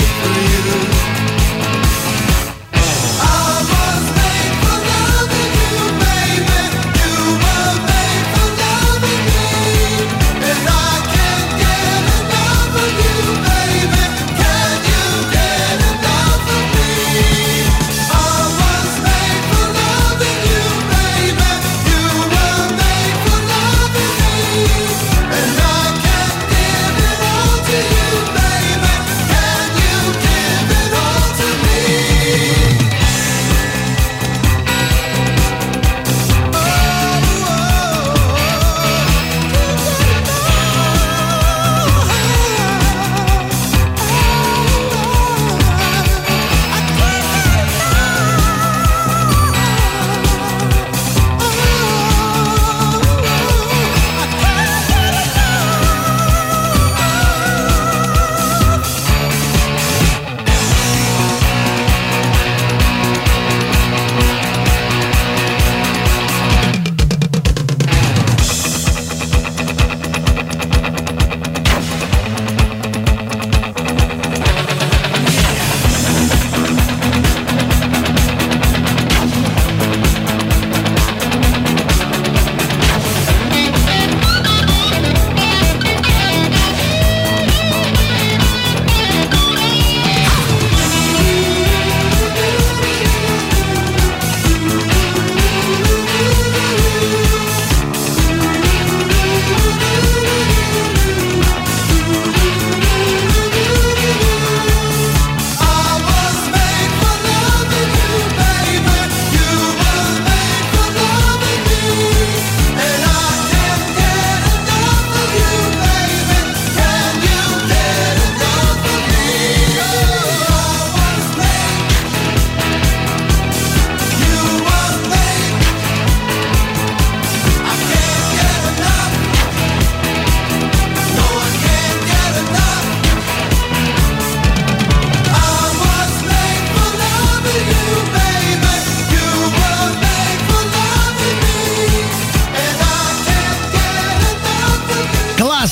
for you.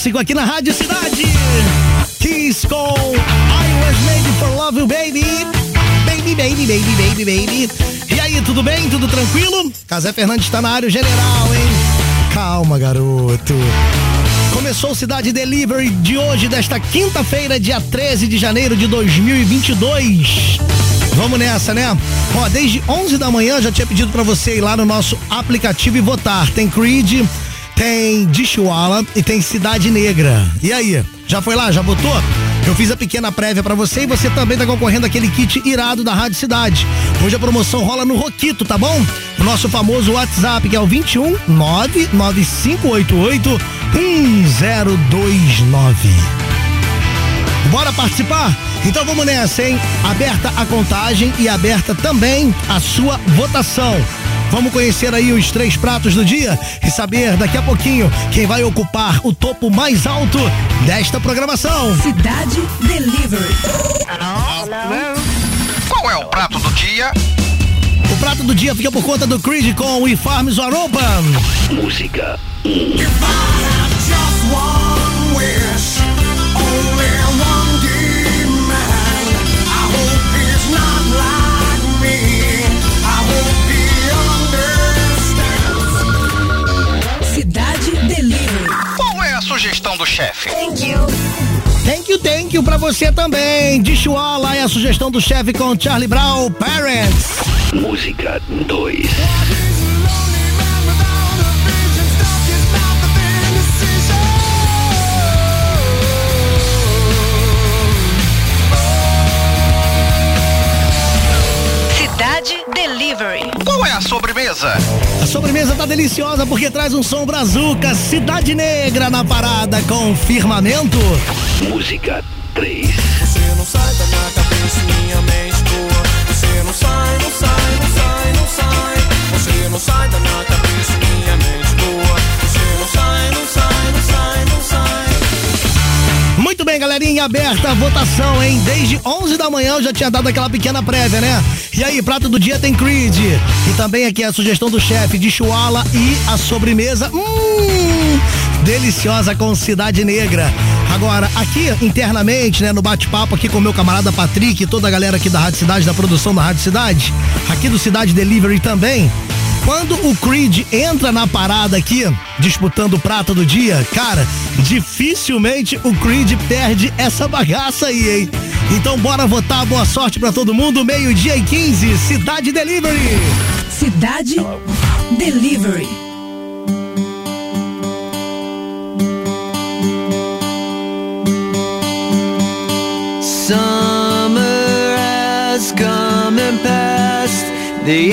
clássico aqui na Rádio Cidade. Kiss com I Was Made for Love You Baby. Baby, baby, baby, baby, baby. E aí, tudo bem? Tudo tranquilo? Casé Fernandes está na área general, hein? Calma, garoto. Começou o Cidade Delivery de hoje, desta quinta-feira, dia 13 de janeiro de 2022. Vamos nessa, né? Ó, desde 11 da manhã já tinha pedido para você ir lá no nosso aplicativo e votar. Tem Creed, tem Dishuala e tem Cidade Negra. E aí, já foi lá, já botou? Eu fiz a pequena prévia pra você e você também tá concorrendo aquele kit irado da Rádio Cidade. Hoje a promoção rola no Roquito, tá bom? O nosso famoso WhatsApp que é o 21 99588 1029. Bora participar? Então vamos nessa, hein? Aberta a contagem e aberta também a sua votação. Vamos conhecer aí os três pratos do dia e saber daqui a pouquinho quem vai ocupar o topo mais alto desta programação. Cidade Delivery. Qual é o prato do dia? O prato do dia fica por conta do Creed com o Farms Aropa. Cidade sugestão do chefe? Thank you, thank you pra você também. De Chuala é a sugestão do chefe com Charlie Brown, Parents. Música 2. Cidade Delivery. Qual é a sobremesa? A sobremesa tá deliciosa porque traz um som brazuca, Cidade Negra na parada com firmamento. Música 3. Você não sai da minha cabeça, minha mente boa. Você não sai, não sai, não sai, não sai. Você não sai da minha cabeça, minha mente boa. Você não sai, não sai, não sai, galerinha, aberta a votação, hein? Desde 11 da manhã eu já tinha dado aquela pequena prévia, né? E aí, prato do dia tem Creed. E também aqui a sugestão do chefe de Chuala e a sobremesa. Hum, deliciosa com Cidade Negra. Agora, aqui internamente, né, no bate-papo aqui com meu camarada Patrick e toda a galera aqui da Rádio Cidade, da produção da Rádio Cidade, aqui do Cidade Delivery também. Quando o Creed entra na parada aqui, disputando o prato do dia, cara, dificilmente o Creed perde essa bagaça aí, hein? Então bora votar, boa sorte pra todo mundo, meio-dia e 15, Cidade Delivery. Cidade Delivery. Summer has come and passed. The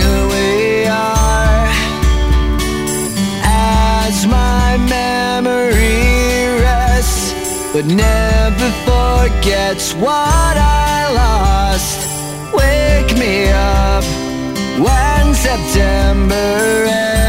Who we are. As my memory rests, but never forgets what I lost. Wake me up when September ends.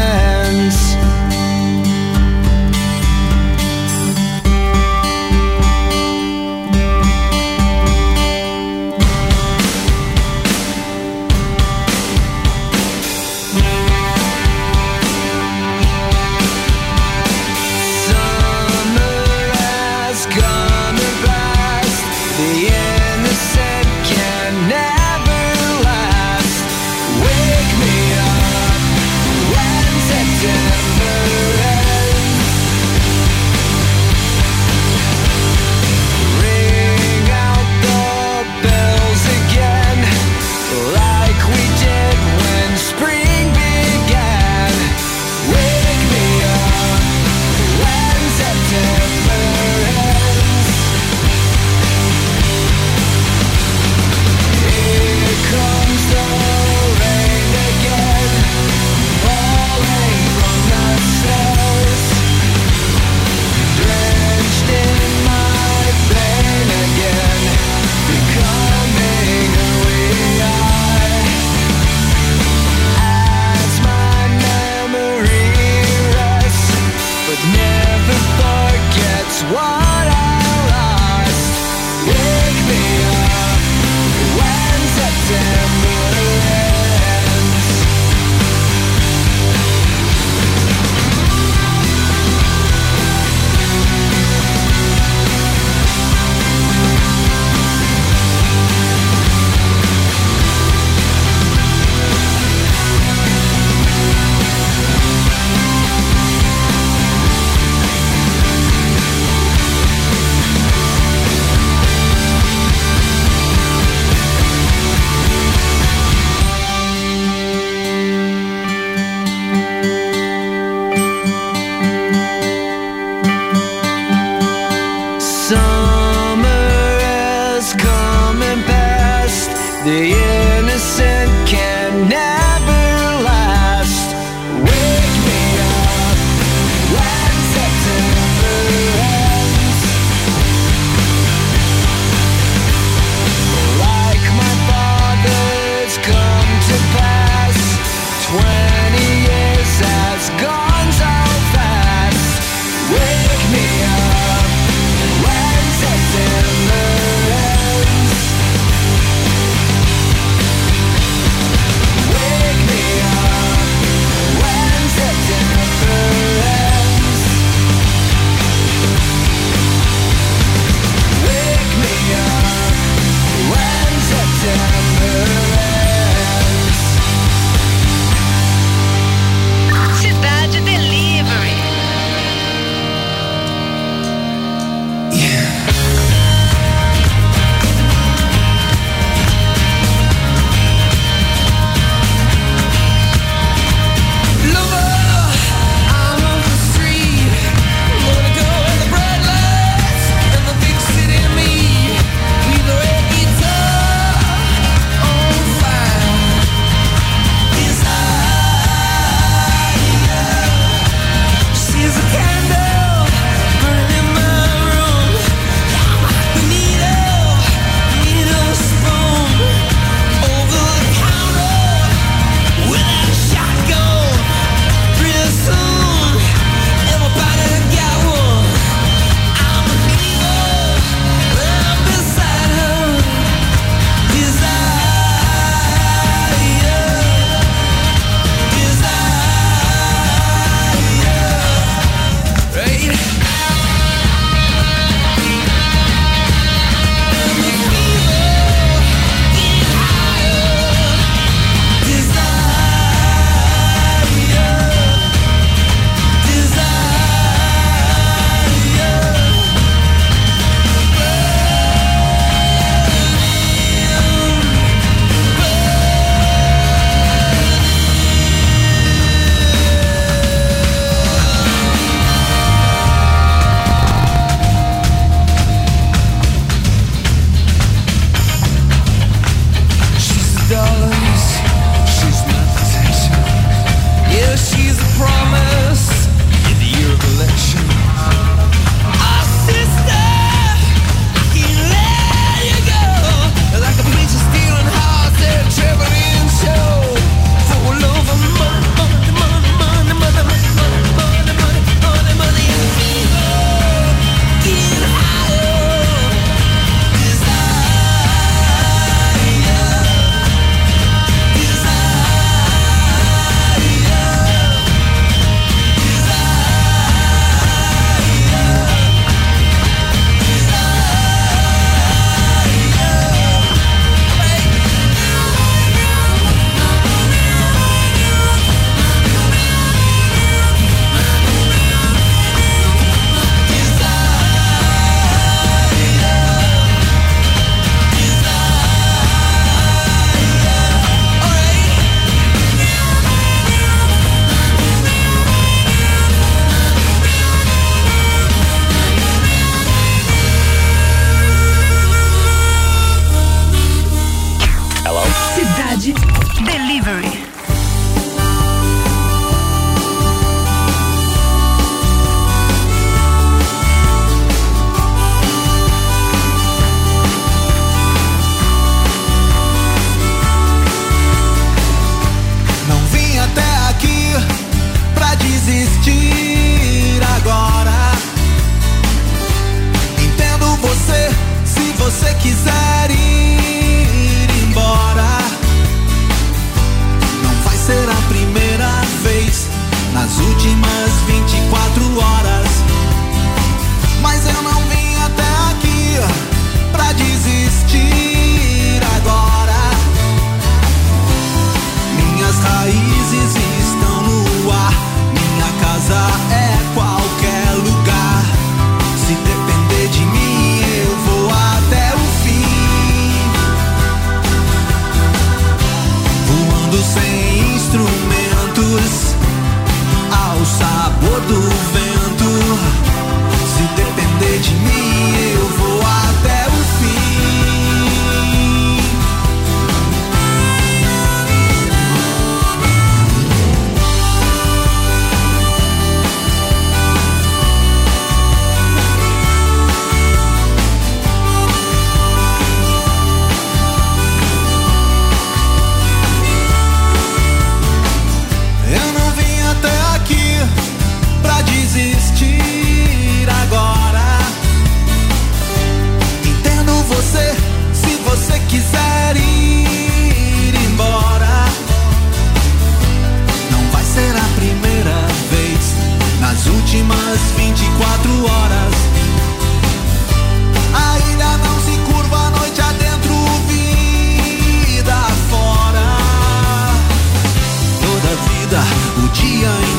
dia em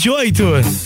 28.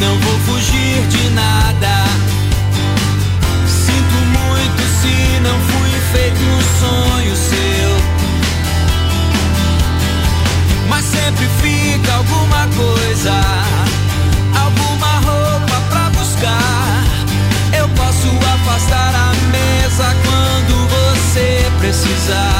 não vou fugir de nada. Sinto muito se não fui feito um sonho seu. Mas sempre fica alguma coisa, alguma roupa pra buscar. Eu posso afastar a mesa quando você precisar.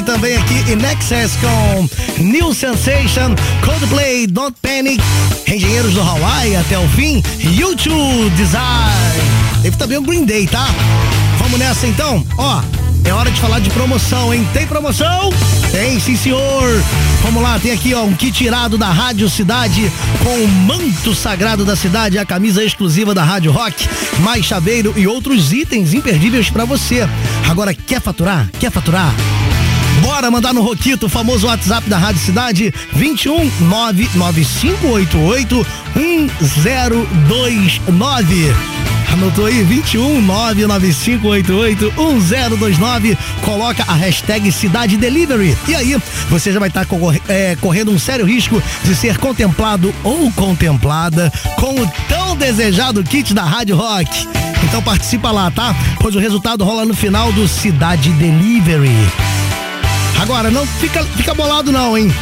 Teve também aqui In Excess com New Sensation, Coldplay, Don't Panic, Engenheiros do Hawaii até o fim, YouTube Design. Teve também o Green Day, tá? Vamos nessa então? Ó, é hora de falar de promoção, hein? Tem promoção? Tem, sim, senhor. Vamos lá, tem aqui, ó, um kit irado da Rádio Cidade com o manto sagrado da cidade, a camisa exclusiva da Rádio Rock, mais chaveiro e outros itens imperdíveis pra você. Agora, quer faturar? Quer faturar? Bora mandar no Roquito, o famoso WhatsApp da Rádio Cidade, 21 99588 1029. Anotou aí? 21 99588 1029. Coloca a hashtag Cidade Delivery. E aí, você já vai estar correndo um sério risco de ser contemplado ou contemplada com o tão desejado kit da Rádio Rock. Então participa lá, tá? Pois o resultado rola no final do Cidade Delivery. Agora, não fica, fica bolado não, hein?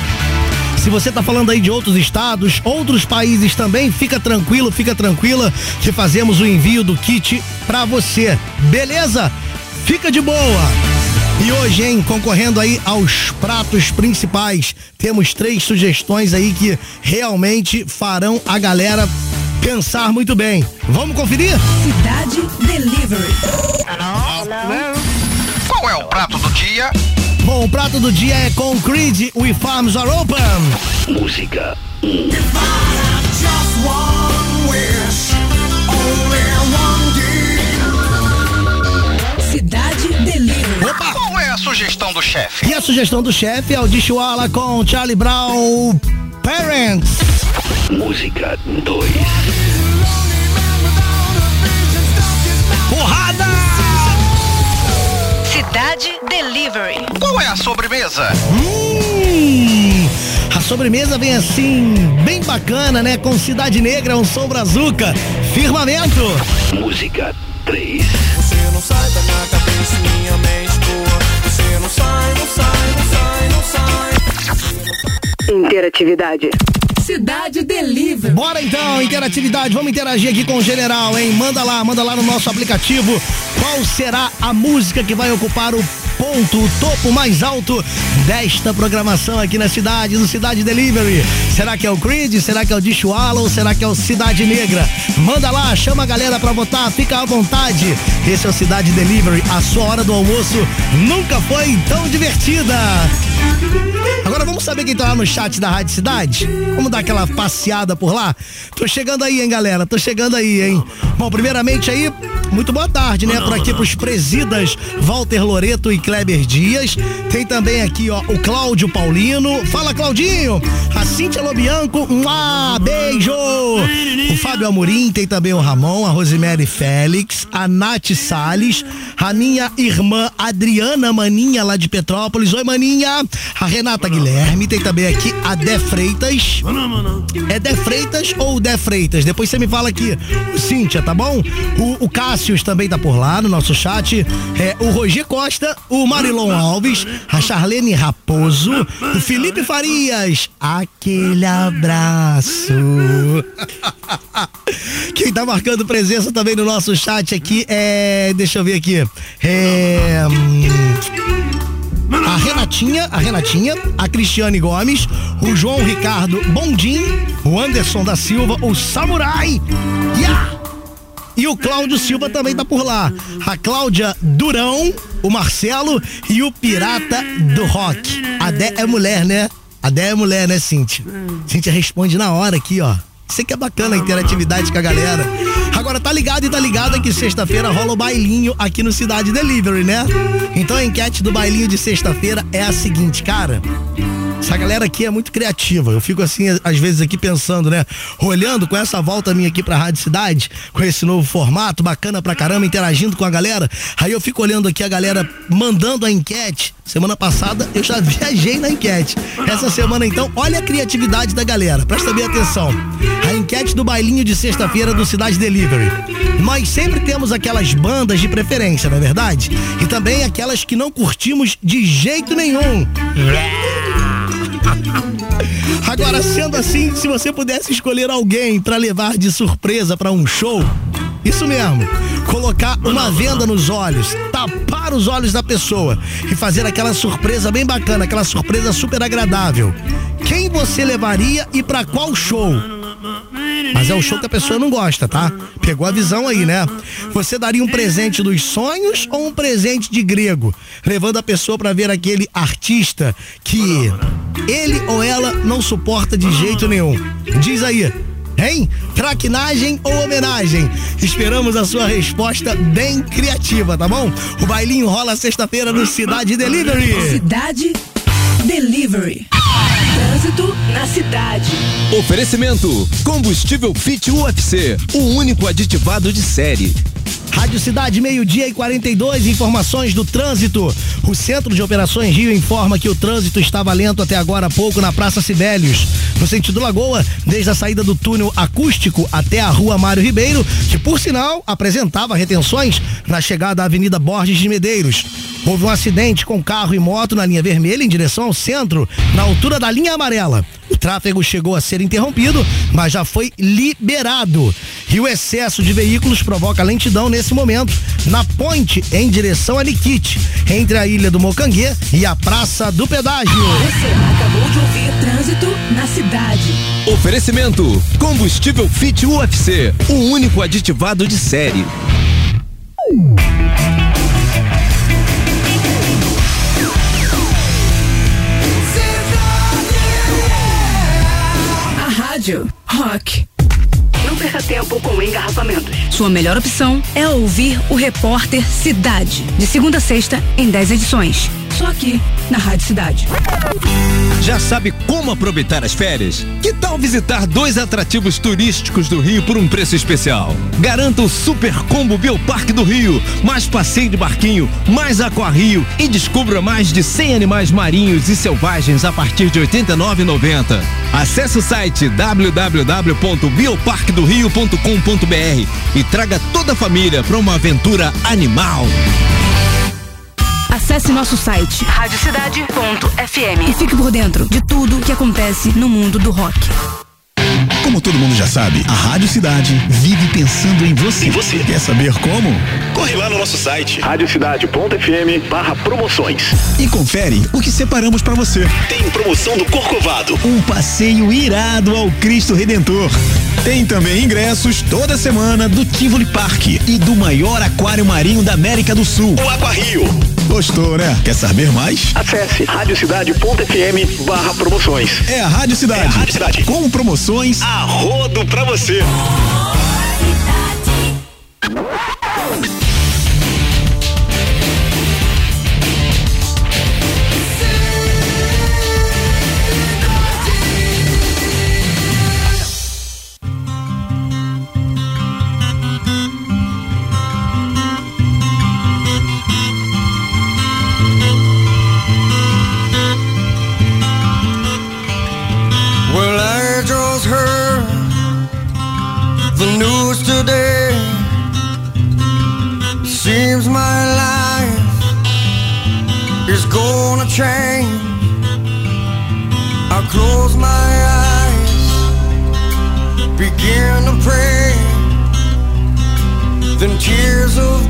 Se você tá falando aí de outros estados, outros países também, fica tranquilo, fica tranquila que fazemos o envio do kit pra você. Beleza? Fica de boa. E hoje, hein, concorrendo aí aos pratos principais, temos três sugestões aí que realmente farão a galera pensar muito bem. Vamos conferir? Cidade Delivery. Qual é o prato do dia? Bom, o prato do dia é com Creed, We Farms Are Open. Música 1. Cidade Delivery. Opa! Qual é a sugestão do chefe? E a sugestão do chefe é o Dishwalla com Charlie Brown Parents. Música 2. Cidade Delivery. Qual é a sobremesa? Hum, a sobremesa vem assim, bem bacana, né? Com Cidade Negra, um som brazuca, firmamento. Música 3. Você não sai da minha cabeça, minha mente boa. Você não sai, não sai, não sai, não sai. Interatividade. Cidade Delivery. Bora então, interatividade, vamos interagir aqui com o general, hein? Manda lá, manda lá no nosso aplicativo qual será a música que vai ocupar o ponto, o topo mais alto desta programação aqui na cidade, no Cidade Delivery. Será que é o Creed? Será que é o Dishwalla ou será que é o Cidade Negra? Manda lá, chama a galera pra votar, fica à vontade. Esse é o Cidade Delivery, a sua hora do almoço nunca foi tão divertida. Agora vamos saber quem tá lá no chat da Rádio Cidade? Vamos dar aquela passeada por lá? Tô chegando aí, hein, galera? Tô chegando aí, hein? Bom, primeiramente aí, muito boa tarde, né? Por aqui pros presidas Walter Loreto e Kleber Dias. Tem também aqui, ó, o Cláudio Paulino. Fala, Claudinho! A Cíntia Lobianco, um beijo! O Fábio Amorim, tem também o Ramon, a Rosemary Félix, a Nath Salles, a minha irmã Adriana Maninha, lá de Petrópolis. Oi, Maninha! A Renata Guilherme, tem também aqui a Dé Freitas. É Dé Freitas ou Dé Freitas? Depois você me fala aqui. Cíntia, tá bom? O, o Cássius também tá por lá no nosso chat. É, o Roger Costa, o Marilon Alves, a Charlene Raposo, o Felipe Farias. Aquele abraço. Quem tá marcando presença também no nosso chat aqui é. Deixa eu ver aqui. É. hum, A Renatinha, a Renatinha, a Cristiane Gomes, o João Ricardo Bondim, o Anderson da Silva, o Samurai. Yeah! E o Cláudio Silva também tá por lá. A Cláudia Durão, o Marcelo e o Pirata do Rock. A Dé é mulher, né? A Dé é mulher, né, Cíntia? Cíntia responde na hora aqui, ó. Isso que é bacana a interatividade com a galera. Agora tá ligado e tá ligado que sexta-feira rola o bailinho aqui no Cidade Delivery, né? Então a enquete do bailinho de sexta-feira é a seguinte, cara. Essa galera aqui é muito criativa. Eu fico assim, às vezes aqui pensando, né? Olhando com essa volta minha aqui pra Rádio Cidade, com esse novo formato, bacana pra caramba, interagindo com a galera. Aí eu fico olhando aqui a galera mandando a enquete. Semana passada eu já viajei na enquete. Essa semana então, olha a criatividade da galera. Presta bem atenção. A enquete do bailinho de sexta-feira do Cidade Delivery. Nós sempre temos aquelas bandas de preferência, não é verdade? E também aquelas que não curtimos de jeito nenhum. Agora, sendo assim, se você pudesse escolher alguém pra levar de surpresa pra um show, Isso mesmo. Colocar uma venda nos olhos, tapar os olhos da pessoa e fazer aquela surpresa bem bacana, aquela surpresa super agradável. Quem você levaria e pra qual show? Mas é um show que a pessoa não gosta, tá? Pegou a visão aí, né? Você daria um presente dos sonhos ou um presente de grego? Levando a pessoa pra ver aquele artista que ele ou ela não suporta de jeito nenhum. Diz aí. Hein? Traquinagem ou homenagem? Esperamos a sua resposta bem criativa, tá bom? O bailinho rola sexta-feira no Cidade Delivery. Cidade Delivery. Trânsito na cidade. Oferecimento: Combustível Fit UFC, o único aditivado de série. Rádio Cidade, meio-dia e 42, informações do trânsito. O Centro de Operações Rio informa que o trânsito estava lento até agora há pouco na Praça Sibélios. No sentido Lagoa, desde a saída do túnel acústico até a rua Mário Ribeiro, que por sinal apresentava retenções na chegada à Avenida Borges de Medeiros. Houve um acidente com carro e moto na linha vermelha em direção ao centro, na altura da linha amarela. O tráfego chegou a ser interrompido, mas já foi liberado. E o excesso de veículos provoca lentidão nesse momento, na ponte em direção a Niquite, entre a ilha do Mocanguê e a Praça do Pedágio. Você acabou de ouvir Trânsito na cidade. Oferecimento: Combustível Fit UFC, o único aditivado de série. Rádio Rock. Não perca tempo com engarrafamentos. Sua melhor opção é ouvir o repórter Cidade. De segunda a sexta, em 10 edições. Só aqui, na Rádio Cidade. Já sabe como aproveitar as férias? Que tal visitar dois atrativos turísticos do Rio por um preço especial? Garanta o Super Combo Bioparque do Rio, mais passeio de barquinho, mais aquarrio e descubra mais de 100 animais marinhos e selvagens a partir de R$ 89,90. Acesse o site www.bioparquedorio.com.br e traga toda a família para uma aventura animal. Acesse nosso site radiocidade.fm e fique por dentro de tudo que acontece no mundo do rock. Como todo mundo já sabe, a Rádio Cidade vive pensando em você. E você? Quer saber como? Corre lá no nosso site radiocidade.fm barra promoções. E confere o que separamos pra você. Tem promoção do Corcovado. Um passeio irado ao Cristo Redentor. Tem também ingressos toda semana do Tivoli Park e do maior aquário marinho da América do Sul. O Aquarrio. Gostou, né? Quer saber mais? Acesse radiocidade.fm barra promoções. É a Rádio Cidade. É a Rádio Cidade. Com promoções A rodo pra você. Well, the news today. Seems my life is gonna change. I close my eyes, begin to pray. Then tears of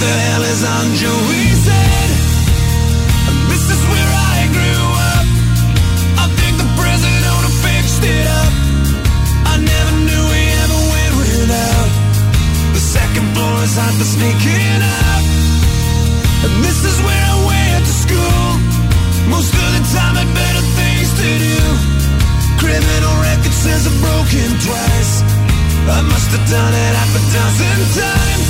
the hell is on Joey said, This is where I grew up. I think the president owner fixed it up. I never knew we ever went without. The second floor is hot for sneaking up. And this is where I went to school. Most of the time, I better things to do. Criminal record says I've broken twice. I must have done it half a dozen times.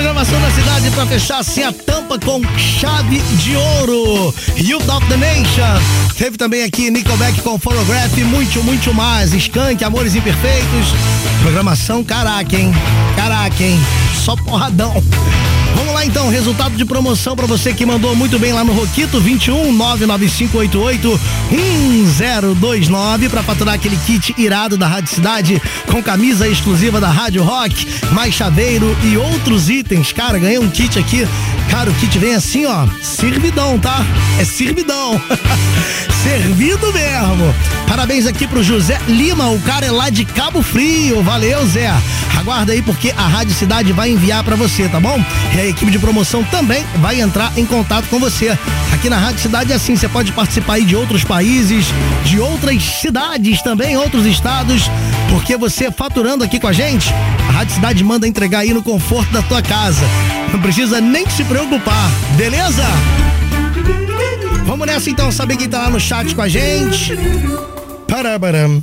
programação da cidade para fechar assim a tampa com chave de ouro. You Top the Nation. Teve também aqui Nickelback com Photograph, muito, muito mais. Skank, Amores Imperfeitos. Programação caraca, hein? Caraca, hein? Só porradão lá então, resultado de promoção para você que mandou muito bem lá no Roquito 21 1029 para faturar aquele kit irado da Rádio Cidade com camisa exclusiva da Rádio Rock, mais chaveiro e outros itens. Cara, ganhei um kit aqui. Cara, o kit vem assim, ó, servidão, tá? É servidão. Servido mesmo. Parabéns aqui pro José Lima, o cara é lá de Cabo Frio. Valeu, Zé. Aguarda aí porque a Rádio Cidade vai enviar para você, tá bom? E a equipe time de promoção também vai entrar em contato com você. Aqui na Rádio Cidade é assim, você pode participar aí de outros países, de outras cidades também, outros estados, porque você faturando aqui com a gente, a Rádio Cidade manda entregar aí no conforto da tua casa. Não precisa nem se preocupar, beleza? Vamos nessa então, saber quem tá lá no chat com a gente. Parabaram.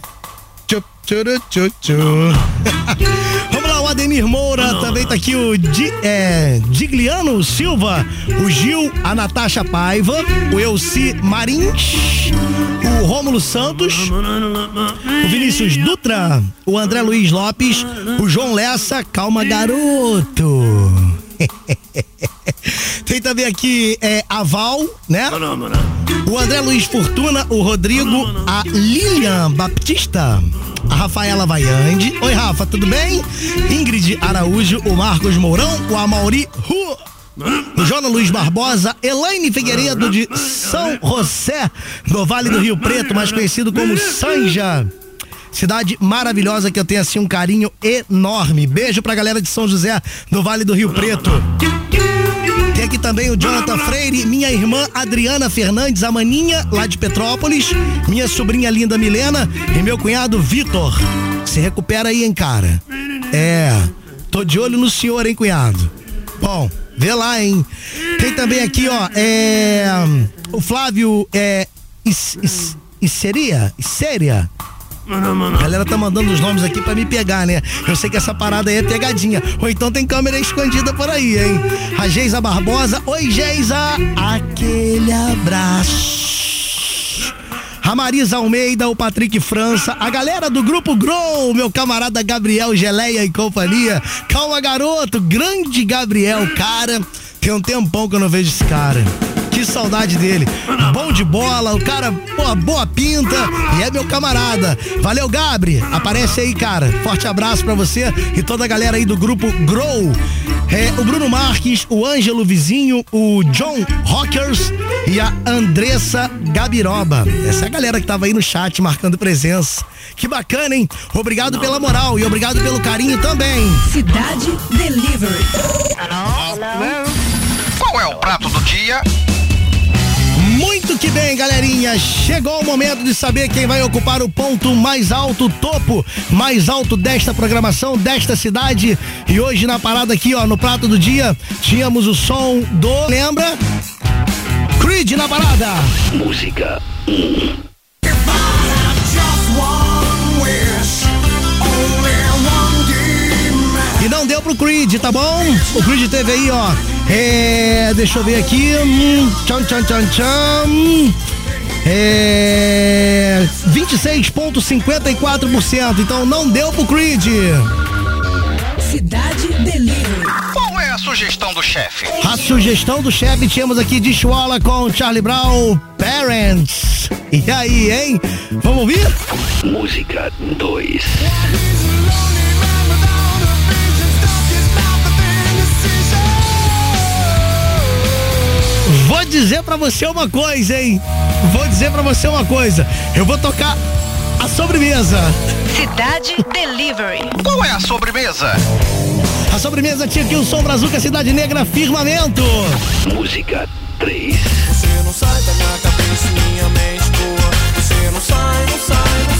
Ademir Moura, também tá aqui o Di, é, Digliano Silva, o Gil, a Natasha Paiva, o Elci Marins, o Rômulo Santos, o Vinícius Dutra, o André Luiz Lopes, o João Lessa, calma garoto. Tem também aqui é, a Val, né? O André Luiz Fortuna, o Rodrigo, a Lilian Baptista, a Rafaela Vaiande. Oi, Rafa, tudo bem? Ingrid Araújo, o Marcos Mourão, o Amauri Ru. O Jonas Luiz Barbosa, Elaine Figueiredo de São José, no Vale do Rio Preto, mais conhecido como Sanja. Cidade maravilhosa que eu tenho assim um carinho enorme. Beijo pra galera de São José, no Vale do Rio Preto. Tem aqui também o Jonathan Freire, minha irmã Adriana Fernandes, a Maninha, lá de Petrópolis, minha sobrinha linda Milena e meu cunhado Vitor. Se recupera aí, hein, cara? É, tô de olho no senhor, hein, cunhado? Bom, vê lá, hein? Tem também aqui, ó, é. O Flávio, é. Is, is? A galera tá mandando os nomes aqui pra me pegar, né? Eu sei que essa parada aí é pegadinha. Ou então tem câmera escondida por aí, hein? A Geisa Barbosa. Oi, Geisa! Aquele abraço. A Marisa Almeida, o Patrick França, a galera do Grupo Grow, meu camarada Gabriel Geleia e companhia. Calma, garoto, grande Gabriel, cara. Tem um tempão que eu não vejo esse cara. Que saudade dele. Bom de bola, o cara, pô, boa pinta e é meu camarada. Valeu, Gabri. Aparece aí, cara. Forte abraço pra você e toda a galera aí do grupo Grow. É, o Bruno Marques, o Ângelo Vizinho, o John Rockers e a Andressa Gabiroba. Essa é a galera que tava aí no chat marcando presença. Que bacana, hein? Obrigado pela moral e obrigado pelo carinho também. Cidade Delivery. Qual é o prato do dia? Muito que bem, galerinha. Chegou o momento de saber quem vai ocupar o ponto mais alto, o topo mais alto desta programação, desta cidade. E hoje na parada aqui, ó, no prato do dia, tínhamos o som do. Lembra? Creed na parada. Música E não deu pro Creed, tá bom? O Creed teve aí, ó. É. Deixa eu ver aqui. Hum, Tchan, tchan, tchan, tchan. É. 26,54%. Então não deu pro Creed. Cidade Delivery. Qual é a sugestão do chefe? A sugestão do chefe tínhamos aqui de Schwala com Charlie Brown, Parents. E aí, hein? Vamos ouvir? Música 2 dizer pra você uma coisa, hein? Vou dizer pra você uma coisa. Eu vou tocar a sobremesa. Cidade Delivery. Qual é a sobremesa? A sobremesa tinha aqui o som Brazuca Cidade Negra Firmamento. Música 3 Você não sai da minha cabeça, minha mente boa. Você não sai, não sai, não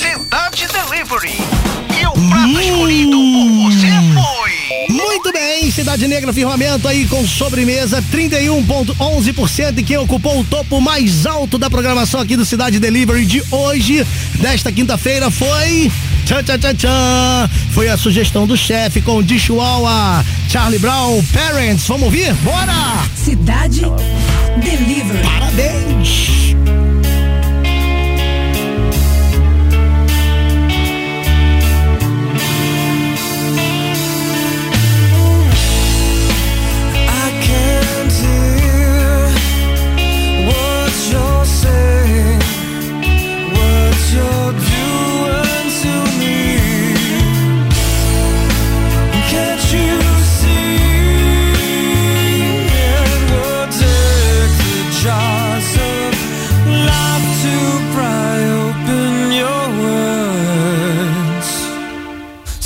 sai. Cidade Delivery. O prato escolhido por você foi. Muito bem, Cidade Negra Firmamento aí com sobremesa 31,11% e quem ocupou o topo mais alto da programação aqui do Cidade Delivery de hoje, desta quinta-feira, foi. Tchan, tchan, tchan, tchan. Foi a sugestão do chefe com o Dishuawa, Charlie Brown, Parents. Vamos ouvir? Bora! Cidade Delivery. Parabéns!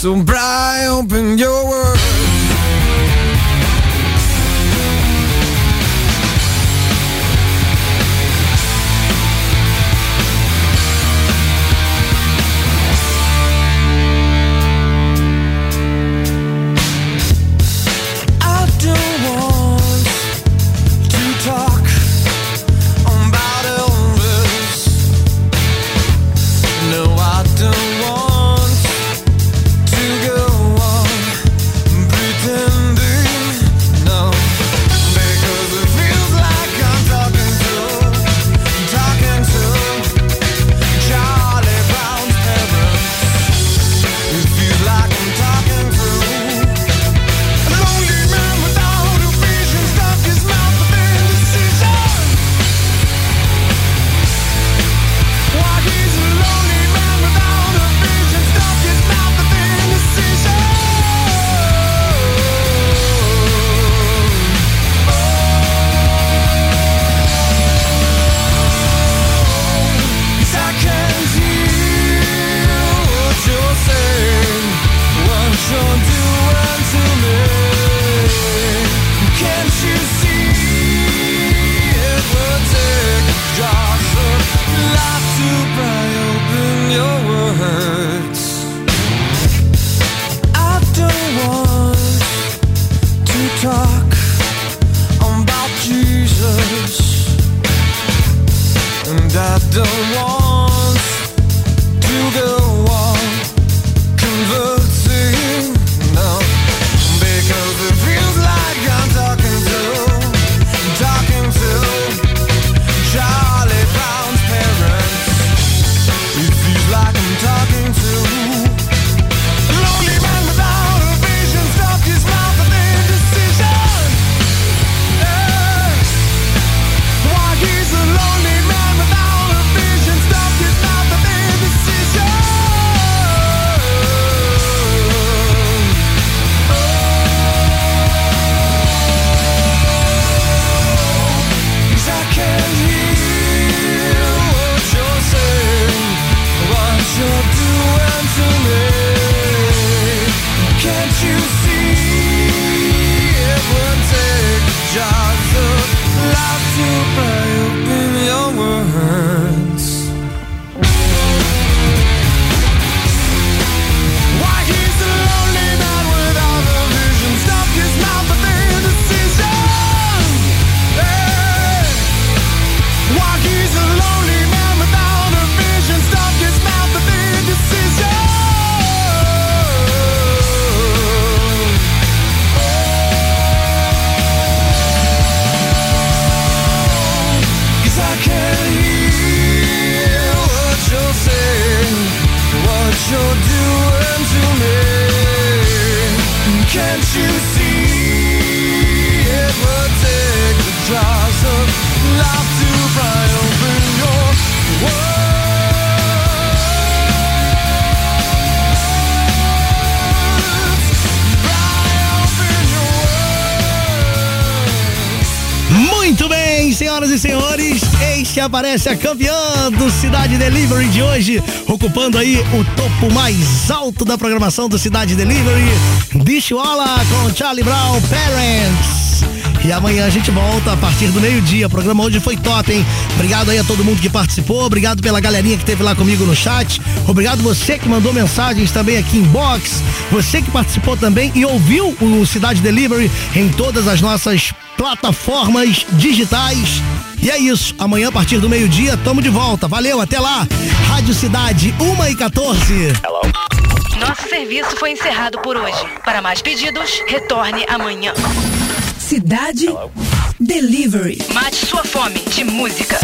So pry open your words. Aparece a campeã do Cidade Delivery de hoje, ocupando aí o topo mais alto da programação do Cidade Delivery, Dishwalla com Charlie Brown Parents. E amanhã a gente volta a partir do meio-dia. O programa hoje foi top, hein? Obrigado aí a todo mundo que participou, obrigado pela galerinha que esteve lá comigo no chat, obrigado você que mandou mensagens também aqui em box, você que participou também e ouviu o Cidade Delivery em todas as nossas plataformas digitais. E é isso. Amanhã, a partir do meio-dia, tamo de volta. Valeu, até lá. Rádio Cidade, 1 e 14. Nosso serviço foi encerrado por hoje. Para mais pedidos, retorne amanhã. Cidade Delivery. Mate sua fome de música.